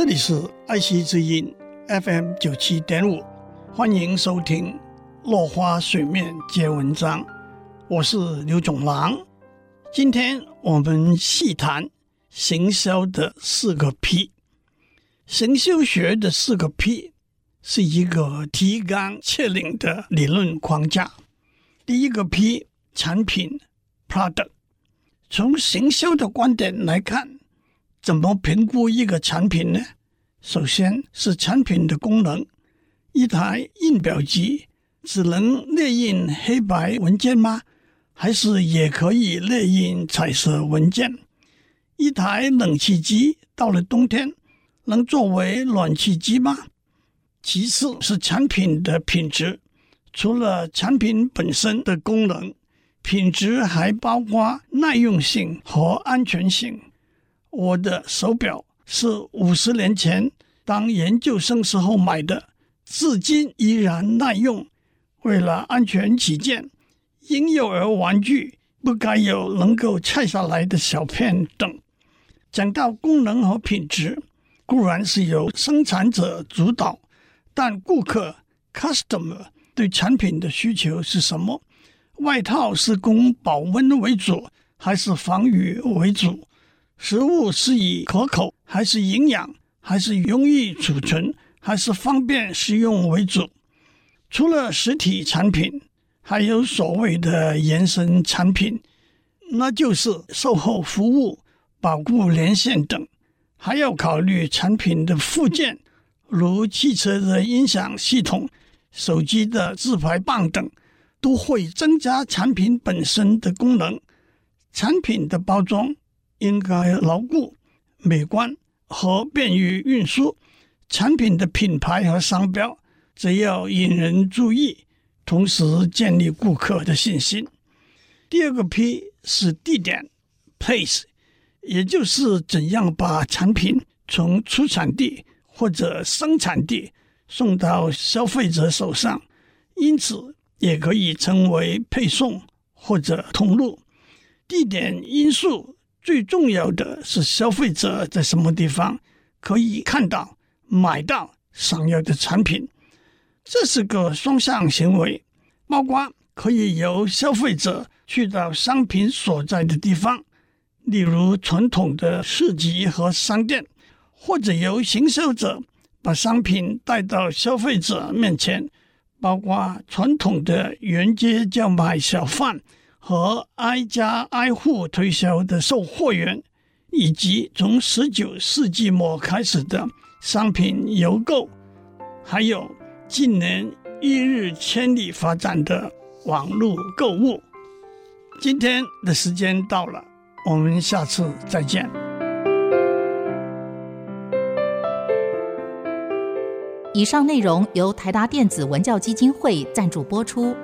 这里是爱惜之音 FM 九七点五，欢迎收听《落花水面皆文章》，我是刘总郎。今天我们细谈行销的四个 P。行销学的四个 P 是一个提纲挈领的理论框架。第一个 P，产品 （Product）。从行销的观点来看，怎么评估一个产品呢？首先是产品的功能。一台印表机只能列印黑白文件吗？还是也可以列印彩色文件？一台冷气机到了冬天能作为暖气机吗？其次是产品的品质。除了产品本身的功能，品质还包括耐用性和安全性。我的手表是五十年前当研究生时候买的，至今依然耐用。为了安全起见，婴幼儿玩具不该有能够拆下来的小片等。讲到功能和品质，固然是由生产者主导，但顾客 （customer） 对产品的需求是什么？外套是供保温为主，还是防雨为主？食物是以可口还是营养，还是容易储存，还是方便食用为主？除了实体产品，还有所谓的延伸产品，那就是售后服务、保固连线等。还要考虑产品的附件，如汽车的音响系统、手机的自排棒等，都会增加产品本身的功能。产品的包装。应该牢固、美观和便于运输。产品的品牌和商标则要引人注意，同时建立顾客的信心。第二个 P 是地点 （Place），也就是怎样把产品从出产地或者生产地送到消费者手上，因此也可以称为配送或者通路。地点因素。最重要的是消费者在什么地方可以看到、买到想要的产品，这是个双向行为，包括可以由消费者去到商品所在的地方，例如传统的市集和商店，或者由行销者把商品带到消费者面前，包括传统的沿街叫卖小贩。和挨家挨户推销的售货员，以及从十九世纪末开始的商品邮购，还有近年一日千里发展的网络购物。今天的时间到了，我们下次再见。以上内容由台达电子文教基金会赞助播出。